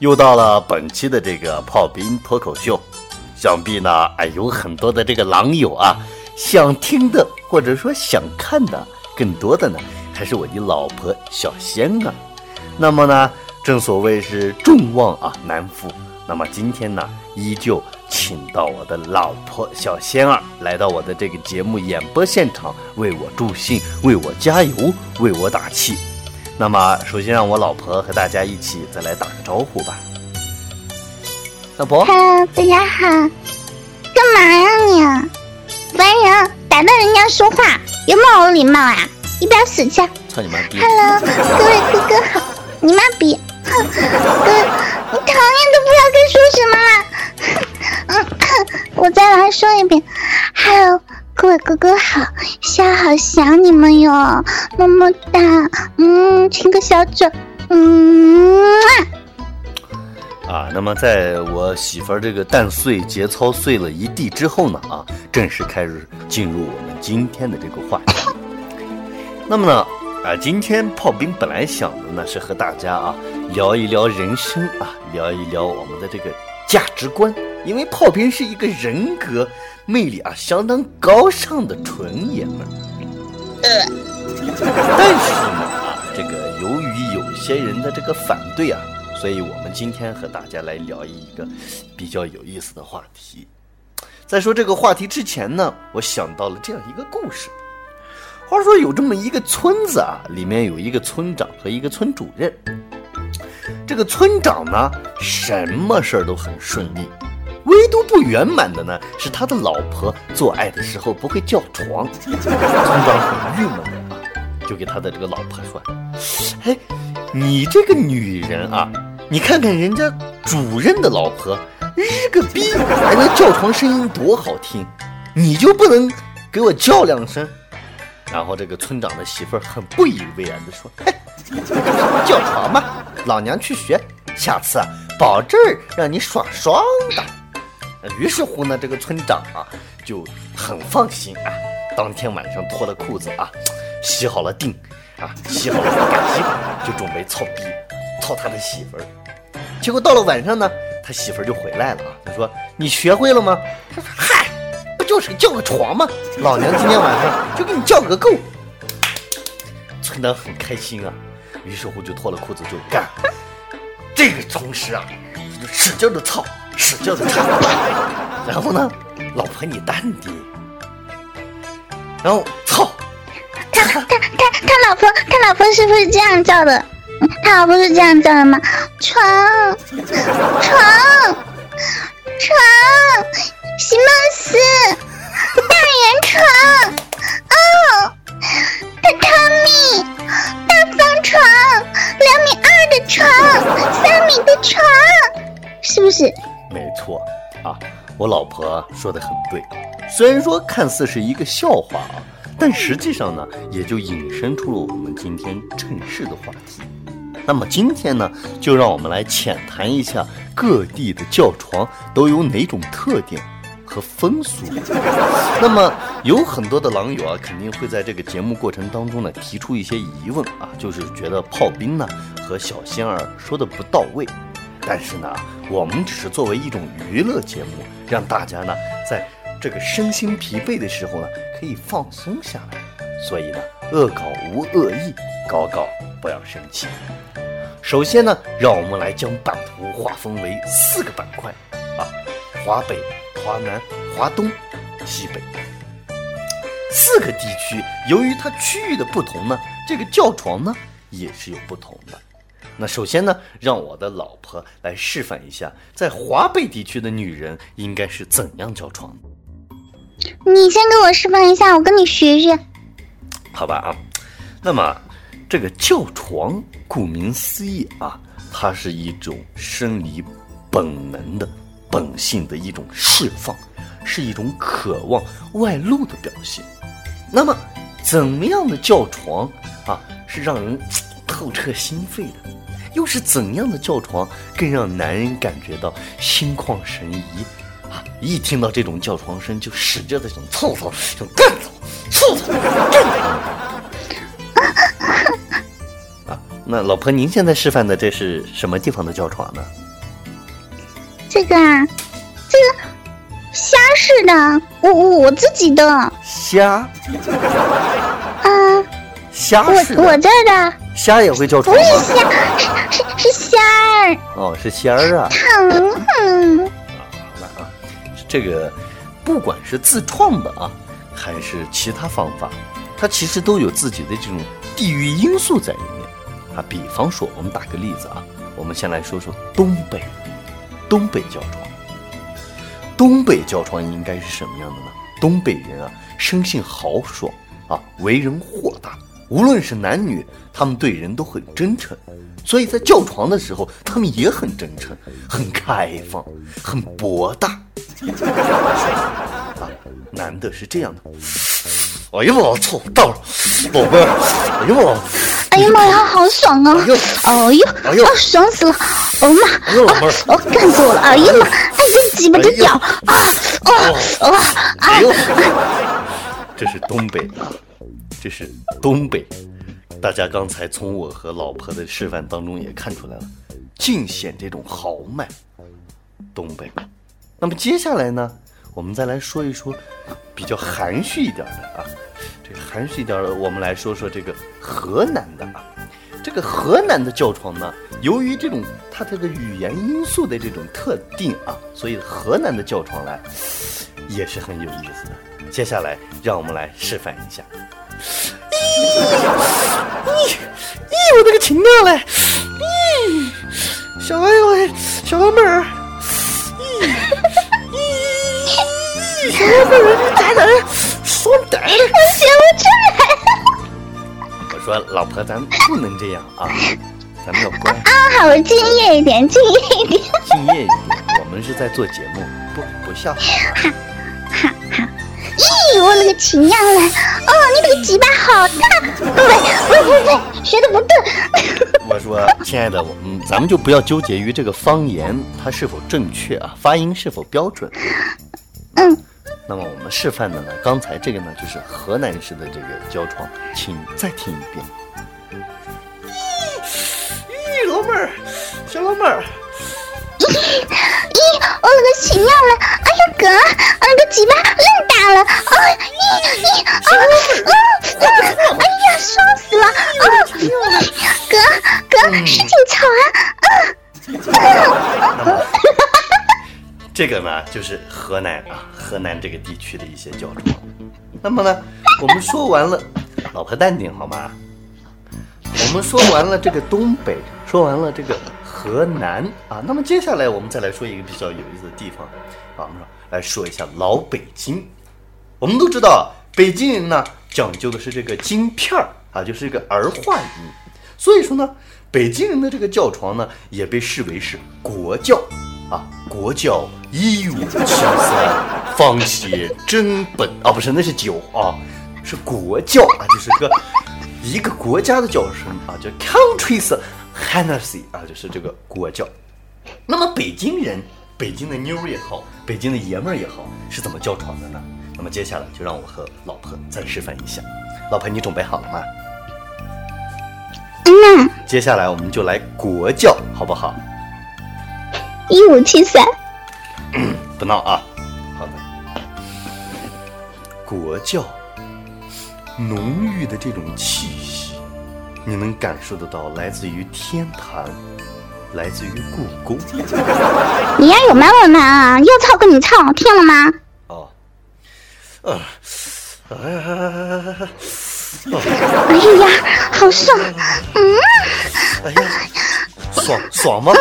又到了本期的这个炮兵脱口秀，想必呢，哎，有很多的这个狼友啊，想听的或者说想看的，更多的呢，还是我的老婆小仙儿。那么呢，正所谓是众望啊难扶，那么今天呢，依旧请到我的老婆小仙儿来到我的这个节目演播现场，为我助兴，为我加油，为我打气。那么，首先让我老婆和大家一起再来打个招呼吧。老婆，Hello，大家好，干嘛呀你？烦人，打断人家说话，有没有礼貌啊？一边死去！操你妈逼！Hello，各位哥哥好，你妈逼！哼，哥，你讨厌都不知道该说什么了。嗯，我再来说一遍，Hello。各位哥哥好，夏好想你们哟，么么哒，嗯，亲个小嘴，嗯啊，那么在我媳妇儿这个蛋碎节操碎了一地之后呢，啊，正式开始进入我们今天的这个话题。那么呢，啊，今天炮兵本来想的呢是和大家啊聊一聊人生啊，聊一聊我们的这个价值观，因为炮兵是一个人格。魅力啊，相当高尚的纯爷们儿。但是呢啊，这个由于有些人的这个反对啊，所以我们今天和大家来聊一个比较有意思的话题。在说这个话题之前呢，我想到了这样一个故事。话说有这么一个村子啊，里面有一个村长和一个村主任。这个村长呢，什么事儿都很顺利。唯独不圆满的呢，是他的老婆做爱的时候不会叫床。村长很郁闷啊，就给他的这个老婆说：“哎，你这个女人啊，你看看人家主任的老婆，日个逼，还能叫床声音多好听，你就不能给我叫两声？”然后这个村长的媳妇儿很不以为然的说：“嘿，叫床吗，老娘去学，下次啊，保证让你爽爽的。”于是乎呢，这个村长啊就很放心啊，当天晚上脱了裤子啊，洗好了腚啊，洗好了干洗就准备操逼，操他的媳妇儿。结果到了晚上呢，他媳妇儿就回来了啊。他说：“你学会了吗？”他说：“嗨，不就是叫个床吗？老娘今天晚上就给你叫个够。”村长很开心啊，于是乎就脱了裤子就干。这个同时啊，他就使劲的操。使劲的操，然后呢，老婆你淡定，然后操，他他他他老婆他老婆是不是这样叫的？他老婆是这样叫的吗？床床床，席梦思，大圆床，哦，榻榻米，大方床，两米二的床，三米的床，是不是？没错，啊，我老婆说的很对。虽然说看似是一个笑话啊，但实际上呢，也就引申出了我们今天正式的话题。那么今天呢，就让我们来浅谈一下各地的叫床都有哪种特点和风俗。那么有很多的狼友啊，肯定会在这个节目过程当中呢，提出一些疑问啊，就是觉得炮兵呢和小仙儿说的不到位。但是呢，我们只是作为一种娱乐节目，让大家呢在这个身心疲惫的时候呢，可以放松下来。所以呢，恶搞无恶意，搞搞不要生气。首先呢，让我们来将版图划分为四个板块啊：华北、华南、华东、西北。四个地区，由于它区域的不同呢，这个叫床呢也是有不同的。那首先呢，让我的老婆来示范一下，在华北地区的女人应该是怎样叫床。你先给我示范一下，我跟你学学。好吧啊，那么这个叫床，顾名思义啊，它是一种生理本能的本性的一种释放，是一种渴望外露的表现。那么，怎么样的叫床啊，是让人透彻心扉的？又是怎样的叫床更让男人感觉到心旷神怡啊？一听到这种叫床声，就使劲的想凑凑，想干走，凑凑干啊！那老婆，您现在示范的这是什么地方的叫床呢？这个啊，这个虾似的，我我我自己的，虾啊，虾我是的，我这儿的虾也会叫不床吗？是虾，是是是虾儿，哦，是仙儿啊。好了啊，这个不管是自创的啊，还是其他方法，它其实都有自己的这种地域因素在里面啊。比方说，我们打个例子啊，我们先来说说东北，东北叫床。东北叫床应该是什么样的呢？东北人啊，生性豪爽啊，为人豁达，无论是男女，他们对人都很真诚，所以在叫床的时候，他们也很真诚、很开放、很博大。啊，男的是这样的。哎呀我操，到了，宝贝儿，哎呀我，哎呀妈呀，好爽啊！哎呦哎呦，啊爽死了！哦妈，哎呦老妹儿啊，哦干死我了！哎呀妈，哎这鸡巴这屌啊！哦哦哎呦，这是东北啊，这是东北。大家刚才从我和老婆的示范当中也看出来了，尽显这种豪迈。东北。那么接下来呢，我们再来说一说比较含蓄一点的啊，这个含蓄一点的，我们来说说这个河南的啊。这个河南的叫床呢，由于这种它这个语言因素的这种特定啊，所以河南的叫床来也是很有意思的。接下来让我们来示范一下。咦咦，我的个亲娘嘞！咦，小哎呦喂，小老妹儿，我写不出来我说老婆，咱不能这样啊，咱们要乖，啊！好，我敬业一点，敬业一点。敬业一点。我们是在做节目，不不笑话啊。咦，我勒个亲娘嘞！哦，你这个鸡巴好大！不对，不对，不对，学的不对。我说，亲爱的，我嗯，咱们就不要纠结于这个方言它是否正确啊，发音是否标准。嗯，那么我们示范的呢，刚才这个呢就是河南式的这个胶床，请再听一遍。咦咦，老妹儿，小老妹儿，咦，我勒个亲娘嘞！哎呀哥，我勒个鸡巴愣大了！啊，咦咦啊啊啊！哎呀，爽死了！啊，哥哥，使劲操啊！啊！这个呢就是河南啊，河南这个地区的一些叫床。那么呢，我们说完了，老婆淡定好吗？我们说完了这个东北，说完了这个河南啊，那么接下来我们再来说一个比较有意思的地方啊，我们说来说一下老北京。我们都知道，北京人呢讲究的是这个京片儿啊，就是这个儿化音，所以说呢，北京人的这个叫床呢也被视为是国教啊，国教一五七三，方写真本啊，不是，那是酒啊，是国教啊，就是个一个国家的叫声啊，叫 country's Hennessy 啊，就是这个国教。那么北京人，北京的妞儿也好，北京的爷们儿也好，是怎么叫床的呢？那么接下来就让我和老婆再示范一下。老婆，你准备好了吗？嗯，接下来我们就来国教，好不好？一五七三，不闹啊。好的。国教，浓郁的这种气息，你能感受得到，来自于天坛，来自于故宫。你丫有没有呢？啊，要操跟你操，听了吗？哦，呃，哎呀，哦，哎呀，好爽！嗯，哎呀，爽爽吗？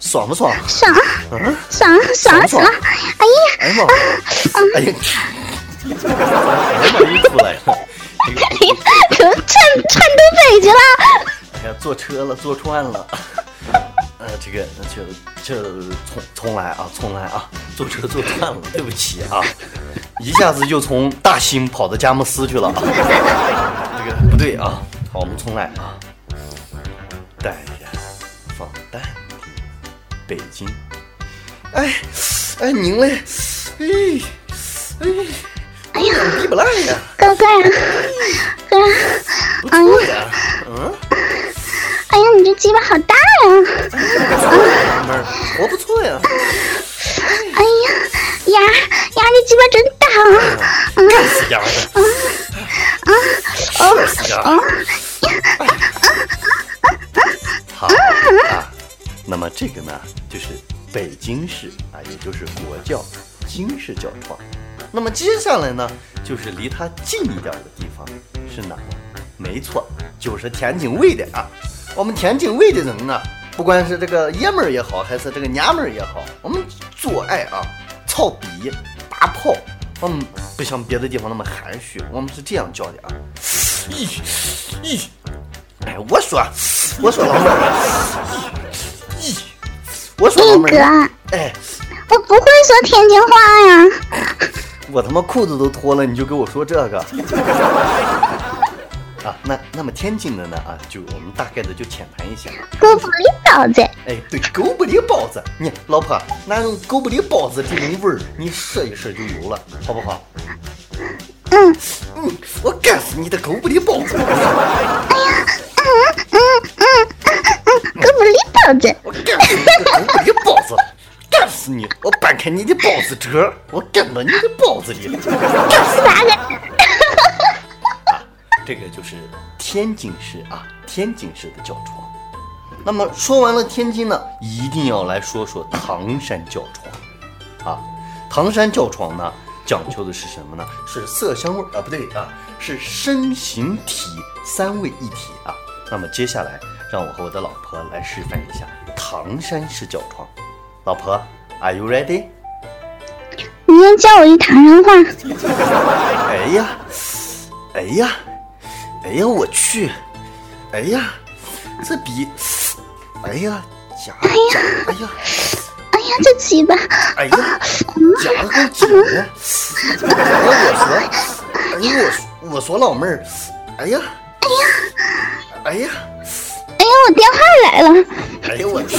爽不爽？爽，嗯，爽，爽爽！哎呀，哎呀妈，哎呀，哎呀妈，又出来了。这个哎呀，怎么窜窜东北去了？哎呀，坐车了，坐串了。呃，这个就就重重来啊，重来啊，坐车坐串了，对不起啊，一下子就从大兴跑到佳木斯去了啊。这个不对啊，好，我们重来啊。淡然，放淡定，北京。哎，哎，您嘞？哎，哎，哎呀，比不来呀，哥哥呀，哥，不错呀，嗯。哎呀，你这鸡巴好大呀！老妹儿，活不错呀。巴真大啊！干死丫的！射死丫的！好啊，那么这个呢，就是北京市啊，也就是国教京市教创。那么接下来呢，就是离它近一点的地方是哪儿？没错，就是天津卫的啊。我们天津卫的人呢，不管是这个爷们儿也好，还是这个娘们儿也好，我们做爱啊，操逼打炮，我们不像别的地方那么含蓄，我们是这样叫的啊。咦咦，哎，我说我说老妹儿，我不会说天津话呀。我他妈裤子都脱了，你就给我说这个 啊？那那么天津的呢啊，就我们大概的就浅谈一下。狗不理包子，哎，对，狗不理包子，你老婆那种狗不理包子这种味儿，你试一试就有了，好不好？嗯嗯，我干死你的狗不理包子！狗不理包子，我干死你的狗不理包子！干死你！我掰开你的包子褶，我干到你的包子里！干死哪个？这个就是天津市啊，天津市的教床。那么说完了天津呢，一定要来说说唐山教床啊。唐山教床呢，讲究的是什么呢？是色香味儿啊，不对啊，是身形体三位一体啊。那么接下来，让我和我的老婆来示范一下唐山式脚床。老婆，Are you ready？你先教我一唐山话。哎呀，哎呀，哎呀，我去，哎呀，这比，哎呀，夹夹，哎呀，哎呀，这嘴巴，哎呀，夹的够紧的。哎呀，我说，哎呀，我说我说老妹儿，哎呀，哎呀，哎呀，哎呀，我电话来了。哎呦，我去。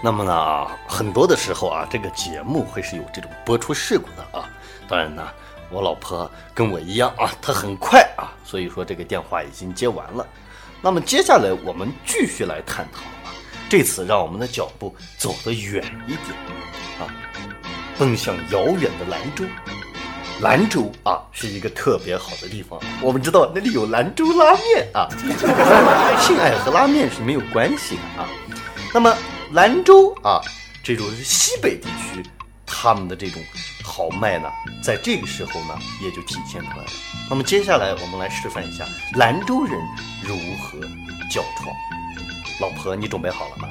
那么呢，很多的时候啊，这个节目会是有这种播出事故的啊。当然呢，我老婆跟我一样啊，她很快啊，所以说这个电话已经接完了。那么接下来我们继续来探讨啊，这次让我们的脚步走得远一点啊，奔向遥远的兰州。兰州啊是一个特别好的地方，我们知道那里有兰州拉面啊，性爱和拉面是没有关系的啊。那么兰州啊，这种西北地区，他们的这种豪迈呢，在这个时候呢也就体现出来了。那么接下来我们来示范一下兰州人如何叫床。老婆，你准备好了吗？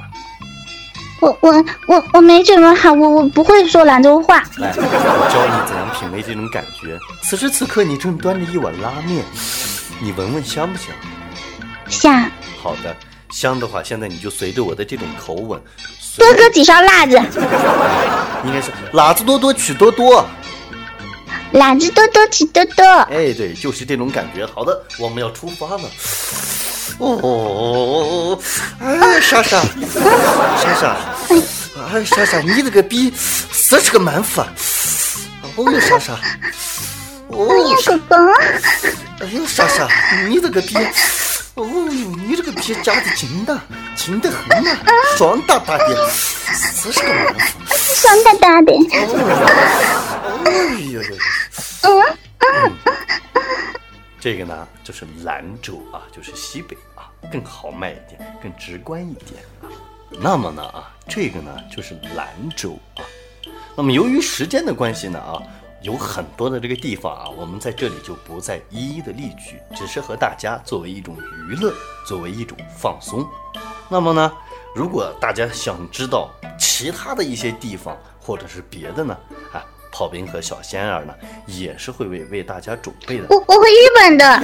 我我我我没准备好，我我不会说兰州话。来，我教你怎样品味这种感觉。此时此刻，你正端着一碗拉面，你闻闻香不香？香好的，香的话，现在你就随着我的这种口吻，多搁几勺辣子，应该是辣子多多取多多。辣子多多取多多。哎，对，就是这种感觉。好的，我们要出发了。哦，哎，莎莎，莎莎，哎，莎莎，你这个逼死是个蛮夫啊！哦哟，莎莎，哦，哎呀，莎狗狗，哎呦，莎莎，你这个逼，哦呦，你这个逼夹的紧的，紧的很呐、爽哒哒的，死是个蛮夫。爽哒哒的。哦哎呦呦！嗯，这个呢，就是兰州啊，就是西北啊，更豪迈一点，更直观一点啊。那么呢啊，这个呢就是兰州啊。那么由于时间的关系呢啊，有很多的这个地方啊，我们在这里就不再一一的例举，只是和大家作为一种娱乐，作为一种放松。那么呢，如果大家想知道其他的一些地方或者是别的呢，啊，炮兵和小仙儿呢也是会为为大家准备的。我我会日本的，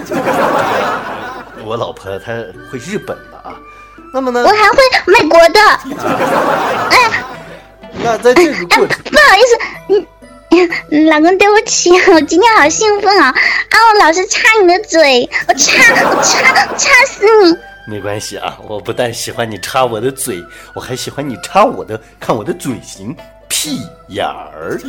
我老婆她会日本的啊，那么呢我，还会美国的。哎那在这个过程，不好意思，嗯，老公对不起，我今天好兴奋啊！啊，我老是插你的嘴，我插我插插死你！没关系啊，我不但喜欢你插我的嘴，我还喜欢你插我的，看我的嘴型屁眼儿。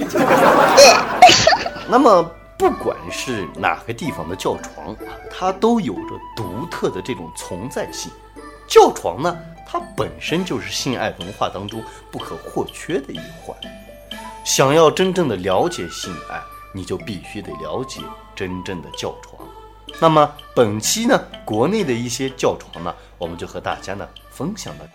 那么不管是哪个地方的教床啊，它都有着独特的这种存在性。教床呢，它本身就是性爱文化当中不可或缺的一环。想要真正的了解性爱，你就必须得了解真正的教床。那么本期呢，国内的一些教床呢，我们就和大家呢分享到。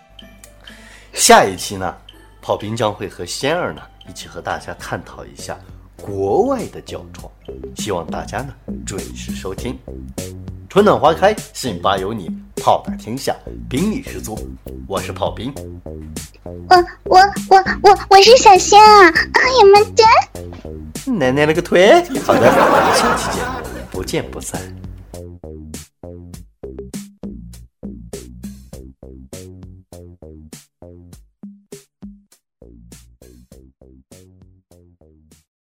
下一期呢，炮兵将会和仙儿呢一起和大家探讨一下国外的教床，希望大家呢准时收听。春暖花开，信吧有你，炮打天下，兵力十足。我是炮兵，我我我我我是小仙啊！啊，呀妈的奶奶了个腿！好的，我们下期节目不见不散。